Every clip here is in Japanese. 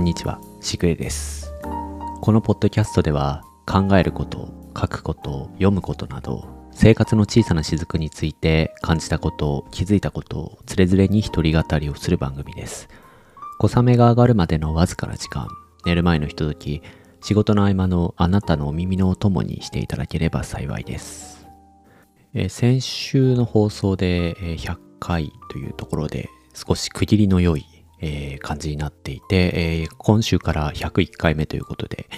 こんにちは、しぐれです。このポッドキャストでは考えること、書くこと、読むことなど、生活の小さな雫について感じたこと、気づいたことをつれづれに一人語りをする番組です。小雨が上がるまでのわずかな時間、寝る前のひととき、仕事の合間のあなたのお耳のお供にしていただければ幸いです。え先週の放送でえ100回というところで少し区切りの良い、えー感じになっていて、えー今週から101回目ということで、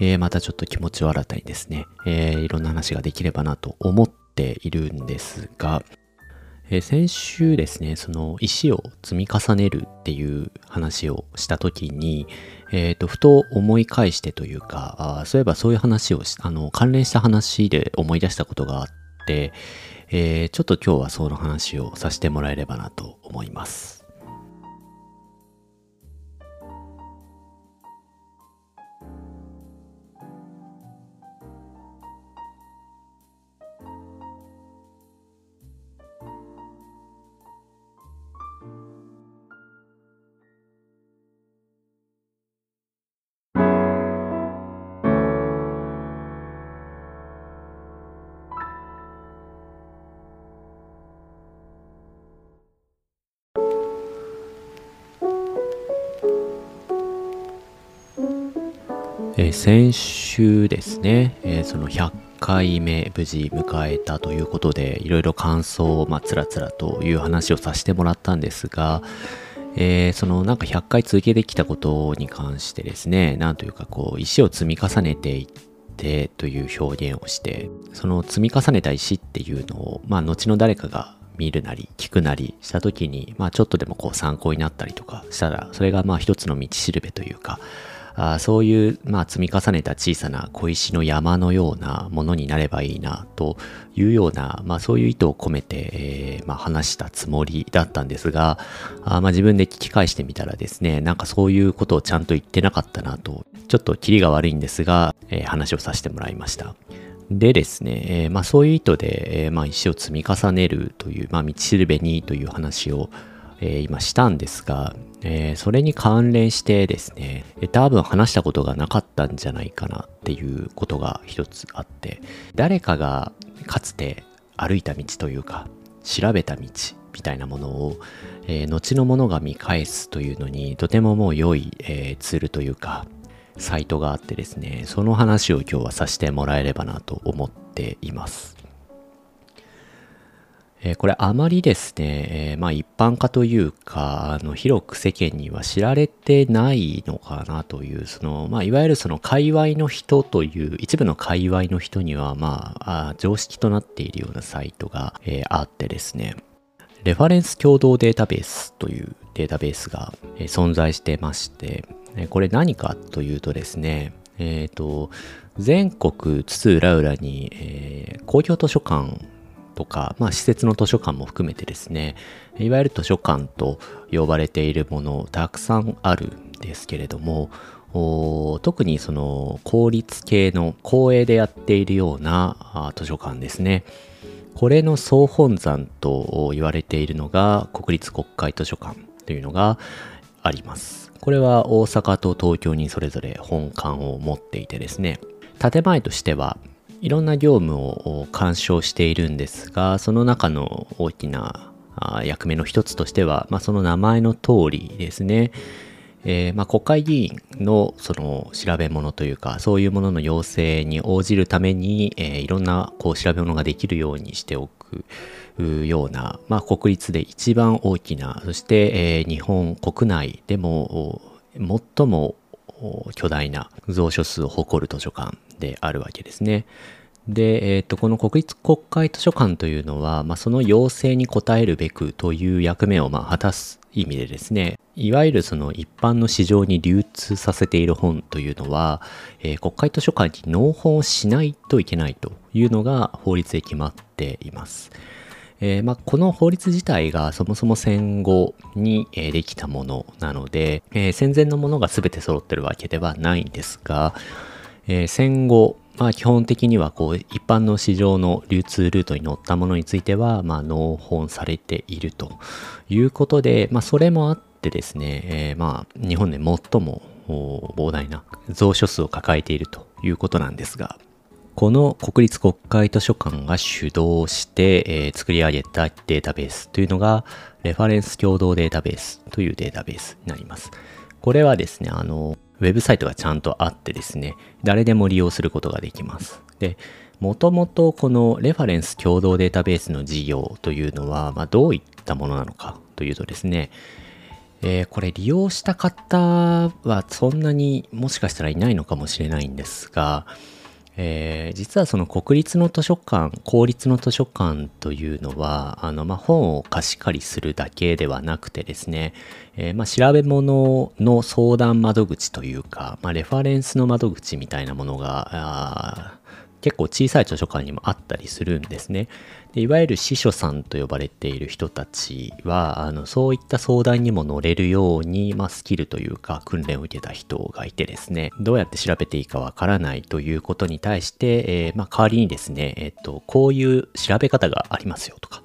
えーまたちょっと気持ちを新たにですね、えーいろんな話ができればなと思っているんですが、えー先週ですね、その石を積み重ねるっていう話をした時に、えっ、と、ふと思い返してというか、あそういえばそういう話を、あの、関連した話で思い出したことがあって、えーちょっと今日はその話をさせてもらえればなと思います。え先週ですね、えその100回目無事迎えたということで、いろいろ感想をまあつらつらという話をさせてもらったんですが、えーそのなんか100回続けてきたことに関してですね、なんというかこう石を積み重ねていってという表現をして、その積み重ねた石っていうのを、まあ後の誰かが見るなり聞くなりした時に、まあちょっとでもこう参考になったりとかしたら、それがまあ一つの道しるべというか、あそういう、まあ、積み重ねた小さな小石の山のようなものになればいいなというような、まあ、そういう意図を込めて、えーまあ、話したつもりだったんですが、あまあ、自分で聞き返してみたらですね、なんかそういうことをちゃんと言ってなかったなと、ちょっとキリが悪いんですが、えー話をさせてもらいました。でですね、えーまあ、そういう意図で、えーまあ、石を積み重ねるという、まあ、道しるべにという話を、えー今したんですが、えーそれに関連してですね、多分話したことがなかったんじゃないかなっていうことが一つあって、誰かがかつて歩いた道というか、調べた道みたいなものを、えー後のものが見返すというのにとてももう良い、えーツールというか、サイトがあってですね、その話を今日はさせてもらえればなと思っています。えこれあまりですね、えまあ一般化というか、あの広く世間には知られてないのかなという、その、まあいわゆるその界隈の人という、一部の界隈の人には、まあ、常識となっているようなサイトが、えあってですね、レファレンス共同データベースというデータベースが、え存在してまして、えこれ何かというとですね、えっ、と、全国津々浦々に、え公共図書館とか、まあ、施設の図書館も含めてですね、いわゆる図書館と呼ばれているものたくさんあるんですけれども、特にその公立系の公営でやっているような図書館ですね。これの総本山と言われているのが国立国会図書館というのがあります。これは大阪と東京にそれぞれ本館を持っていてですね、建前としてはいろんな業務を干渉しているんですが、その中の大きな役目の一つとしては、まあ、その名前の通りですね、えーまあ、国会議員のその調べ物というか、そういうものの要請に応じるために、えーいろんなこう調べ物ができるようにしておくような、まあ、国立で一番大きな、そして、えー日本国内でも最も巨大な蔵書数を誇る図書館であるわけですね。で、えー、とこの国立国会図書館というのは、まあ、その要請に応えるべくという役目をま果たす意味でですねいわゆるその一般の市場に流通させている本というのは、えー国会図書館に納本をしないといけないというのが法律で決まっています。えーまあ、この法律自体がそもそも戦後に、えできたものなので、えー戦前のものが全て揃ってるわけではないんですが、えー戦後、まあ、基本的にはこう一般の市場の流通ルートに乗ったものについては、まあ、納本されているということで、まあ、それもあってですね、えまあ、日本で最も膨大な蔵書数を抱えているということなんですが、この国立国会図書館が主導して、えー、作り上げたデータベースというのが、レファレンス共同データベースというデータベースになります。これはですね、あの、ウェブサイトがちゃんとあってですね、誰でも利用することができます。で、もともとこのレファレンス共同データベースの事業というのは、まあ、どういったものなのかというとですね、えー、これ利用した方はそんなにもしかしたらいないのかもしれないんですが、えー、実はその国立の図書館、公立の図書館というのは、あの、まあ、本を貸し借りするだけではなくてですね、えー、まあ、調べ物の相談窓口というか、まあ、レファレンスの窓口みたいなものが、結構小さい図書館にもあったりするんですね。でいわゆる司書さんと呼ばれている人たちは、あのそういった相談にも乗れるように、まあ、スキルというか訓練を受けた人がいてですね、どうやって調べていいかわからないということに対して、えー、まあ、代わりにですね、え、ー、と、こういう調べ方がありますよとか、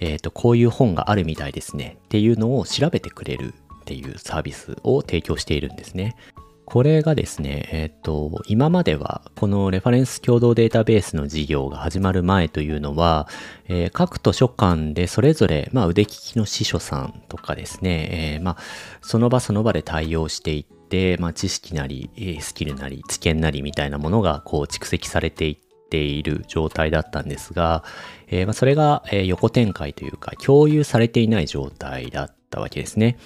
えっ、ー、と、こういう本があるみたいですねっていうのを調べてくれるっていうサービスを提供しているんですね。これがですね、えっ、と、今までは、このレファレンス共同データベースの事業が始まる前というのは、えー、各図書館でそれぞれ、まあ、腕利きの司書さんとかですね、えー、まあ、その場その場で対応していって、まあ、知識なり、スキルなり、知見なりみたいなものが、こう、蓄積されていっている状態だったんですが、えー、まあ、それが、横展開というか、共有されていない状態だったわけですね。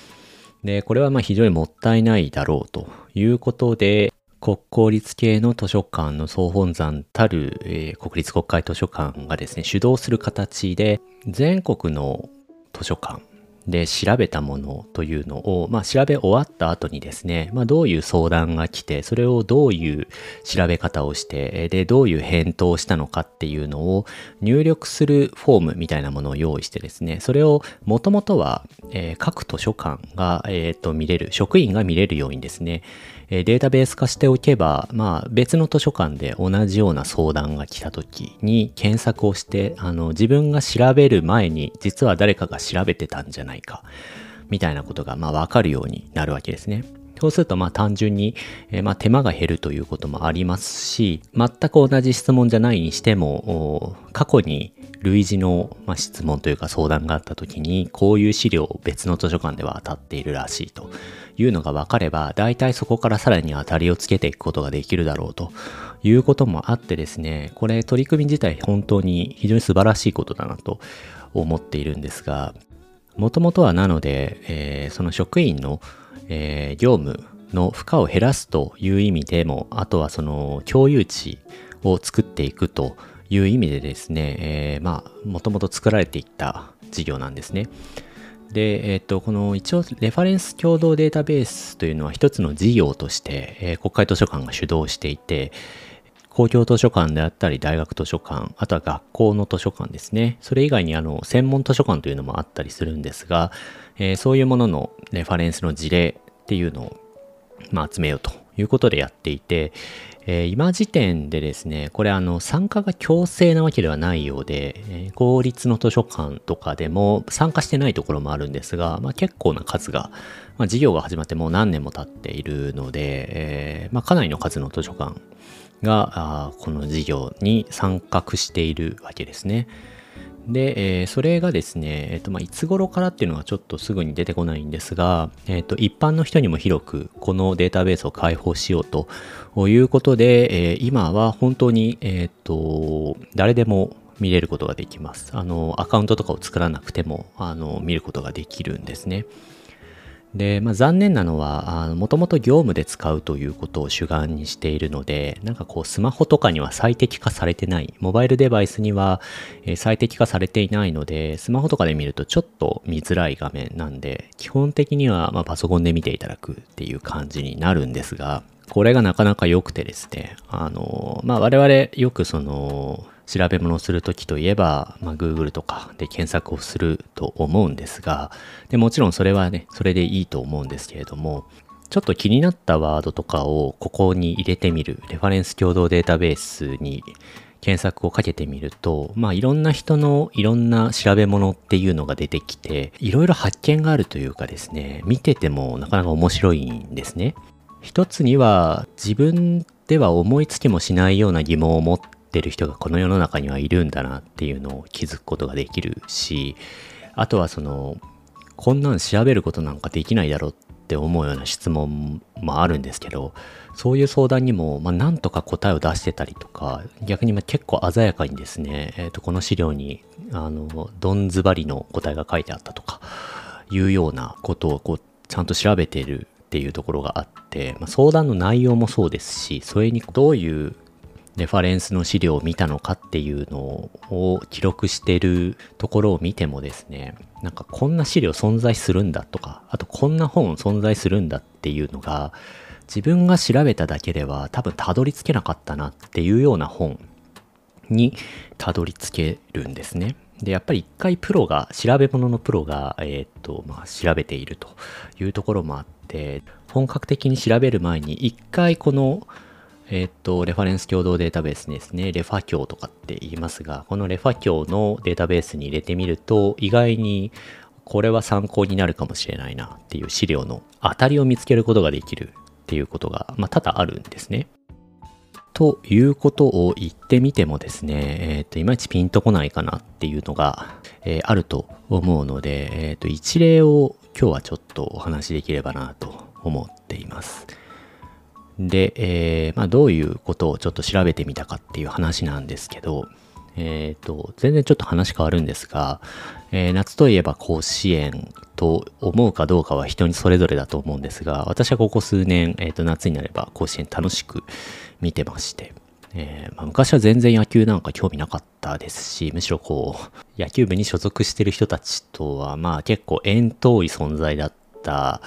で、これはまあ非常にもったいないだろうということで、国公立系の図書館の総本山たる、えー、国立国会図書館がですね、主導する形で、全国の図書館、で調べたものというのを、まあ、調べ終わった後にですね、まあ、どういう相談が来て、それをどういう調べ方をして、で、どういう返答をしたのかっていうのを入力するフォームみたいなものを用意してですね、それをもともとは、え、各図書館が、えー、と見れる、職員が見れるようにですね、データベース化しておけば、まあ別の図書館で同じような相談が来た時に検索をして、あの自分が調べる前に実は誰かが調べてたんじゃないか、みたいなことがまあわかるようになるわけですね。そうするとまあ単純に、えー、まあ手間が減るということもありますし、全く同じ質問じゃないにしても、過去に類似の、まあ、質問というか相談があった時に、こういう資料を別の図書館では当たっているらしいというのが分かれば、大体そこからさらに当たりをつけていくことができるだろうということもあってですね、これ取り組み自体本当に非常に素晴らしいことだなと思っているんですが、もともとはなので、えー、その職員の、えー、業務の負荷を減らすという意味でも、あとはその共有値を作っていくという意味でですね、えー、まあ、もともと作られていった事業なんですね。で、えっ、ー、と、この一応、レファレンス共同データベースというのは一つの事業として、えー、国会図書館が主導していて、公共図書館であったり、大学図書館、あとは学校の図書館ですね。それ以外にあの、専門図書館というのもあったりするんですが、えー、そういうもののレファレンスの事例っていうのを、まあ、集めようということでやっていて、えー、今時点でですね、これあの参加が強制なわけではないようで、えー、公立の図書館とかでも参加してないところもあるんですが、まあ、結構な数が、まあ、事業が始まってもう何年も経っているので、えー、まあ、かなりの数の図書館がこの事業に参画しているわけですね。で、えー、それがですね、え、ー、と、まあ、いつ頃からっていうのはちょっとすぐに出てこないんですが、え、ー、と、一般の人にも広くこのデータベースを開放しようということで、えー、今は本当に、えっ、と、誰でも見れることができます。あの、アカウントとかを作らなくても、あの、見ることができるんですね。で、まあ、残念なのは、もともと業務で使うということを主眼にしているので、なんかこうスマホとかには最適化されてない、モバイルデバイスには、最適化されていないので、スマホとかで見るとちょっと見づらい画面なんで、基本的にはまパソコンで見ていただくっていう感じになるんですが、これがなかなか良くてですね、あの、まあ、我々よくその、調べ物をするときといえば、まあ、Google とかで検索をすると思うんですが、でもちろんそれはね、それでいいと思うんですけれども、ちょっと気になったワードとかをここに入れてみる、レファレンス共同データベースに検索をかけてみると、まあいろんな人のいろんな調べ物っていうのが出てきて、いろいろ発見があるというかですね、見ててもなかなか面白いんですね。一つには自分では思いつきもしないような疑問を持ってる人がこの世の中にはいるんだなっていうのを気づくことができるしあとはそのこんなん調べることなんかできないだろうって思うような質問もあるんですけどそういう相談にも、まあ、なんとか答えを出してたりとか逆にま結構鮮やかにですね、えー、とこの資料にあのどんずばりの答えが書いてあったとかいうようなことをこうちゃんと調べてるっていうところがあって、まあ、相談の内容もそうですしそれにどういうレファレンスの資料を見たのかっていうのを記録してるところを見てもですね、なんかこんな資料存在するんだとか、あとこんな本存在するんだっていうのが、自分が調べただけでは多分たどり着けなかったなっていうような本にたどり着けるんですね。で、やっぱり一回プロが、調べ物のプロが、えっ、と、まあ、調べているというところもあって、本格的に調べる前に一回このえっ、と、レファレンス共同データベースですね、レファ教とかって言いますが、このレファ教のデータベースに入れてみると、意外にこれは参考になるかもしれないなっていう資料の当たりを見つけることができるっていうことが、まあ、多々あるんですね。ということを言ってみてもですね、えっ、ー、と、いまいちピンとこないかなっていうのが、えー、あると思うので、えっ、ー、と、一例を今日はちょっとお話しできればなと思っています。で、えー、まあ、どういうことをちょっと調べてみたかっていう話なんですけど、えっ、ー、と、全然ちょっと話変わるんですが、えー、夏といえば甲子園と思うかどうかは人にそれぞれだと思うんですが、私はここ数年、えっ、と、夏になれば甲子園楽しく見てまして、えまあ、昔は全然野球なんか興味なかったですし、むしろこう、野球部に所属してる人たちとは、まあ結構遠遠い存在だった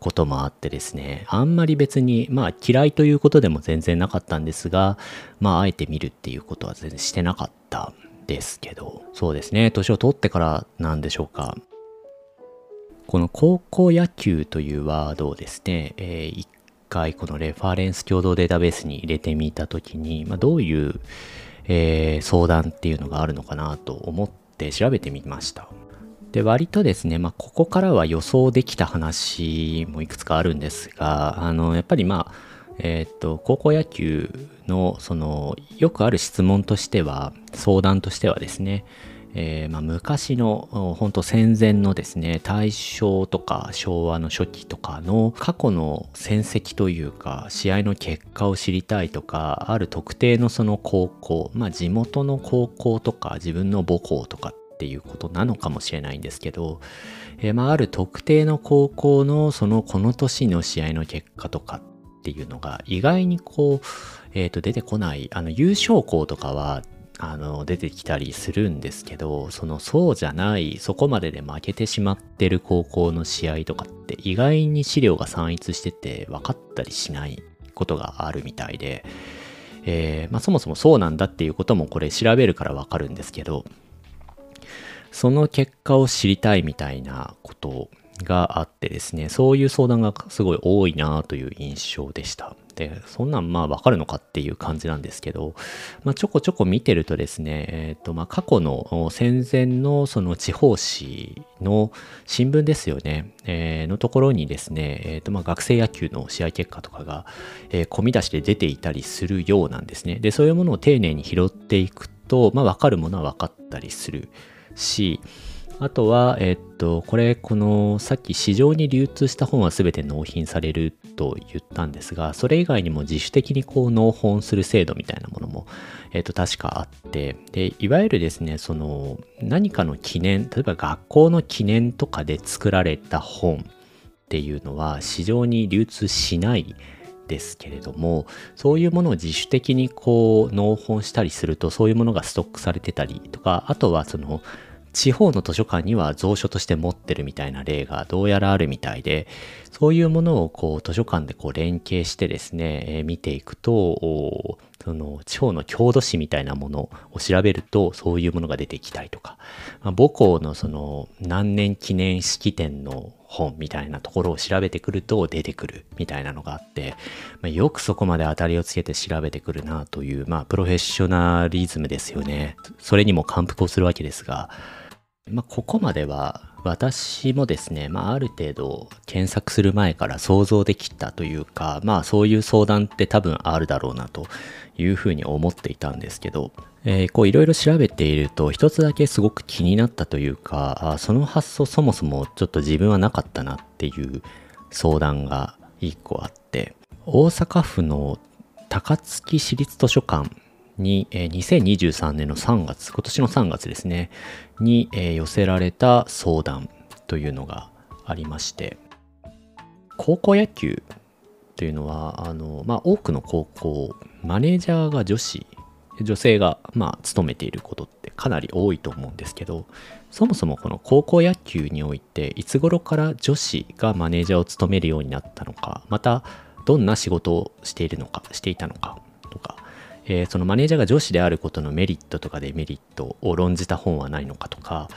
こともあってですね、あんまり別に、まあ嫌いということでも全然なかったんですが、まああえて見るっていうことは全然してなかったんですけど、そうですね、年を取ってからなんでしょうか。この高校野球というワードをですね、えー、一回このレファレンス共同データベースに入れてみたときに、まあ、どういう、えー、相談っていうのがあるのかなと思って調べてみました。で、割とですね、まあ、ここからは予想できた話もいくつかあるんですが、あの、やっぱりまあ、えっ、と、高校野球の、その、よくある質問としては、相談としてはですね、えー、まあ、昔の、本当戦前のですね、大正とか昭和の初期とかの過去の戦績というか、試合の結果を知りたいとか、ある特定のその高校、まあ、地元の高校とか、自分の母校とかていうことなのかもしれないんですけど、えー、まあ、ある特定の高校のそのこの年の試合の結果とかっていうのが意外にこう、えっ、ー、と出てこない、あの優勝校とかはあの出てきたりするんですけど、そのそうじゃない、そこまでで負けてしまってる高校の試合とかって意外に資料が散逸してて分かったりしないことがあるみたいで、えー、まあ、そもそもそうなんだっていうこともこれ調べるから分かるんですけど、その結果を知りたいみたいなことがあってですね、そういう相談がすごい多いなという印象でした。で、そんなんまあわかるのかっていう感じなんですけど、まあ、ちょこちょこ見てるとですね、えっ、ー、とまあ過去の戦前のその地方紙の新聞ですよね、えー、のところにですね、えっ、ー、とまあ学生野球の試合結果とかが、えー、込み出して出ていたりするようなんですね。で、そういうものを丁寧に拾っていくと、とまあわかるものは分かったりする。し、あとは、えっと、これ、この、さっき市場に流通した本は全て納品されると言ったんですが、それ以外にも自主的にこう納本する制度みたいなものも、えっと、確かあって、で、いわゆるですね、その、何かの記念、例えば学校の記念とかで作られた本っていうのは、市場に流通しないですけれどもそういうものを自主的にこう納本したりするとそういうものがストックされてたりとかあとはその地方の図書館には蔵書として持ってるみたいな例がどうやらあるみたいで、そういうものをこう図書館でこう連携してですね、えー、見ていくと、その地方の郷土史みたいなものを調べるとそういうものが出てきたりとか、まあ、母校のその何年記念式典の本みたいなところを調べてくると出てくるみたいなのがあって、まあ、よくそこまで当たりをつけて調べてくるなという、まあ、プロフェッショナリズムですよね。それにも感服をするわけですが、まあ、ここまでは私もですね、まあ、ある程度検索する前から想像できたというか、まあ、そういう相談って多分あるだろうなというふうに思っていたんですけど、えー、こういろいろ調べていると一つだけすごく気になったというかその発想そもそもちょっと自分はなかったなっていう相談が一個あって大阪府の高槻市立図書館に、えー、2023年の3月今年の3月ですねに、えー、寄せられた相談というのがありまして高校野球というのはあの、まあ、多くの高校マネージャーが女子女性がまあ勤めていることってかなり多いと思うんですけどそもそもこの高校野球においていつ頃から女子がマネージャーを務めるようになったのかまたどんな仕事をしているのかしていたのかとかえー、そのマネージャーが女子であることのメリットとかデメリットを論じた本はないのかとか、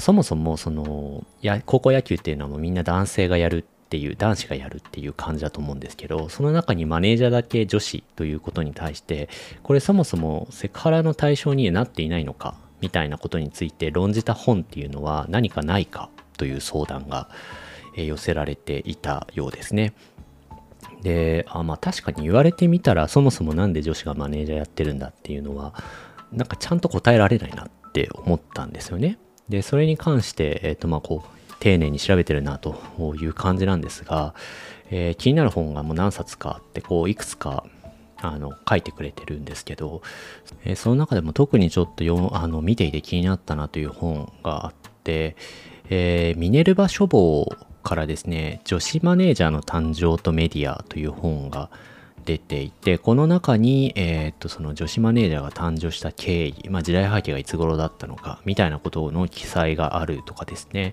そもそもそのや高校野球っていうのはもうみんな男性がやるっていう男子がやるっていう感じだと思うんですけどその中にマネージャーだけ女子ということに対してこれそもそもセクハラの対象になっていないのかみたいなことについて論じた本っていうのは何かないかという相談が寄せられていたようですね。で、あまあ確かに言われてみたら、そもそも何で女子がマネージャーやってるんだっていうのは、なんかちゃんと答えられないなって思ったんですよね。で、それに関して、え、ー、とまあこう、丁寧に調べてるなという感じなんですが、えー、気になる本がもう何冊かあって、こう、いくつかあの書いてくれてるんですけど、えー、その中でも特にちょっとよあの見ていて気になったなという本があって、えー、ミネルヴァ書房からですね、女子マネージャーの誕生とメディアという本が出ていて、この中に、えー、っと、その女子マネージャーが誕生した経緯、まあ時代背景がいつ頃だったのか、みたいなことの記載があるとかですね。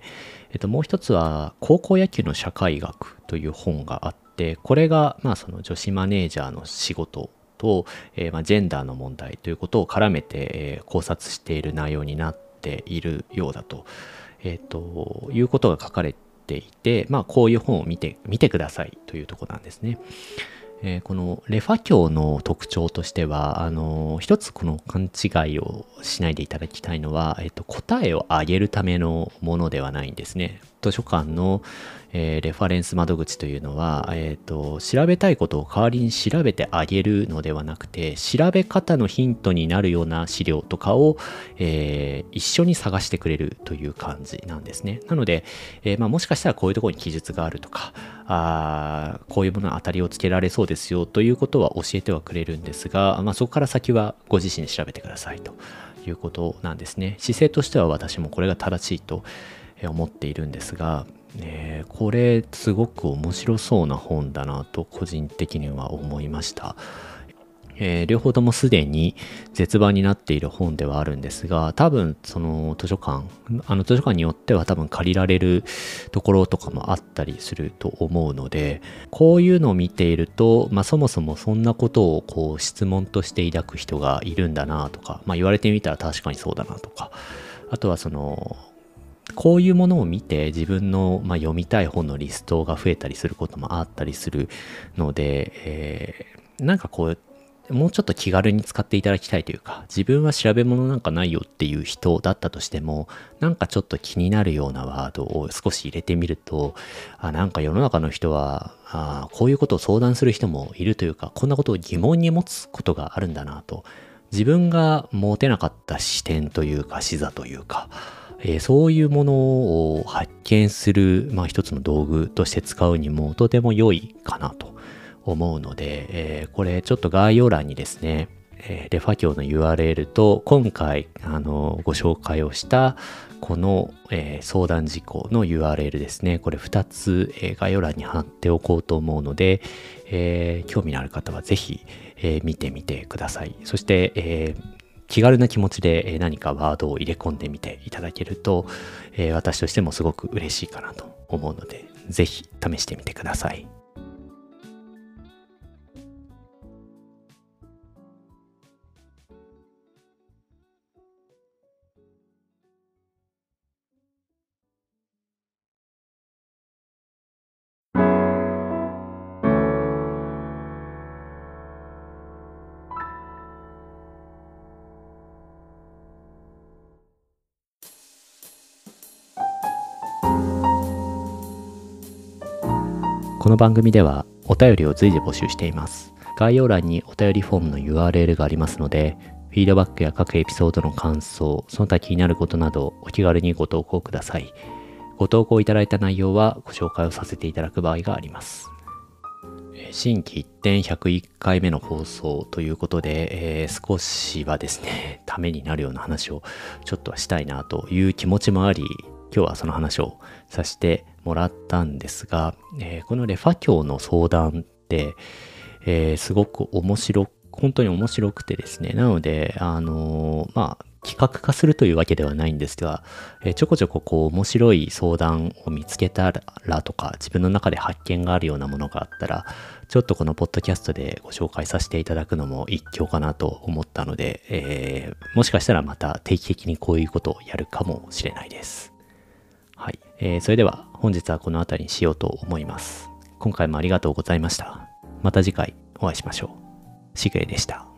えっと、もう一つは、高校野球の社会学という本があって、これが、まあその女子マネージャーの仕事と、えー、まあ、ジェンダーの問題ということを絡めて、えー、考察している内容になっているようだと、えっ、と、いうことが書かれていて、まあ、こういう本を見て、見てくださいというとこなんですね。えー、このレファ教の特徴としては、あのー、一つこの勘違いをしないでいただきたいのは、えっ、ー、と、答えを上げるためのものではないんですね。図書館の、え、レファレンス窓口というのは、えーと、調べたいことを代わりに調べてあげるのではなくて調べ方のヒントになるような資料とかを、え、一緒に探してくれるという感じなんですねなので、え、まあ、もしかしたらこういうところに記述があるとかあこういうものに当たりをつけられそうですですよということは教えてはくれるんですが、まあ、そこから先はご自身で調べてくださいということなんですね姿勢としては私もこれが正しいと思っているんですがえー、これすごく面白そうな本だなと個人的には思いました。えー、両方ともすでに絶版になっている本ではあるんですが、多分その図書館、あの図書館によっては多分借りられるところとかもあったりすると思うので、こういうのを見ていると、まあそもそもそんなことをこう質問として抱く人がいるんだなとか、まあ言われてみたら確かにそうだなとか、あとはそのこういうものを見て自分の、まあ、読みたい本のリストが増えたりすることもあったりするので、えー、なんかこう、もうちょっと気軽に使っていただきたいというか、自分は調べ物なんかないよっていう人だったとしても、なんかちょっと気になるようなワードを少し入れてみると、あなんか世の中の人はあ、こういうことを相談する人もいるというか、こんなことを疑問に持つことがあるんだなと、自分が持てなかった視点というか、視座というか、えー、そういうものを発見する、まあ、一つの道具として使うにもとても良いかなと。思うので、えー、これちょっと概要欄にですね、えー、レファ教の URL と今回あのご紹介をしたこの、えー、相談事項の URL ですね。これ2つ、えー、概要欄に貼っておこうと思うので、えー、興味のある方はぜひ、え見てみてください。そして、え気軽な気持ちで何かワードを入れ込んでみていただけると、え私としてもすごく嬉しいかなと思うので、ぜひ試してみてください。この番組ではお便りを随時募集しています。概要欄にお便りフォームの URL がありますので、フィードバックや各エピソードの感想、その他気になることなどお気軽にご投稿ください。ご投稿いただいた内容はご紹介をさせていただく場合があります。新規一点101回目の放送ということで、えー、少しはですね、ためになるような話をちょっとはしたいなという気持ちもあり、今日はその話をさせてもらったんですが、えー、このレファ教の相談って、えー、すごく面白本当に面白くてですね。なので、あのー、まあ、企画化するというわけではないんですが、えー、ちょこちょここう面白い相談を見つけたらとか、自分の中で発見があるようなものがあったら、ちょっとこのポッドキャストでご紹介させていただくのも一興かなと思ったので、えー、もしかしたらまた定期的にこういうことをやるかもしれないです。はい。えー、それでは本日はこの辺りにしようと思います。今回もありがとうございました。また次回お会いしましょう。しぐれでした。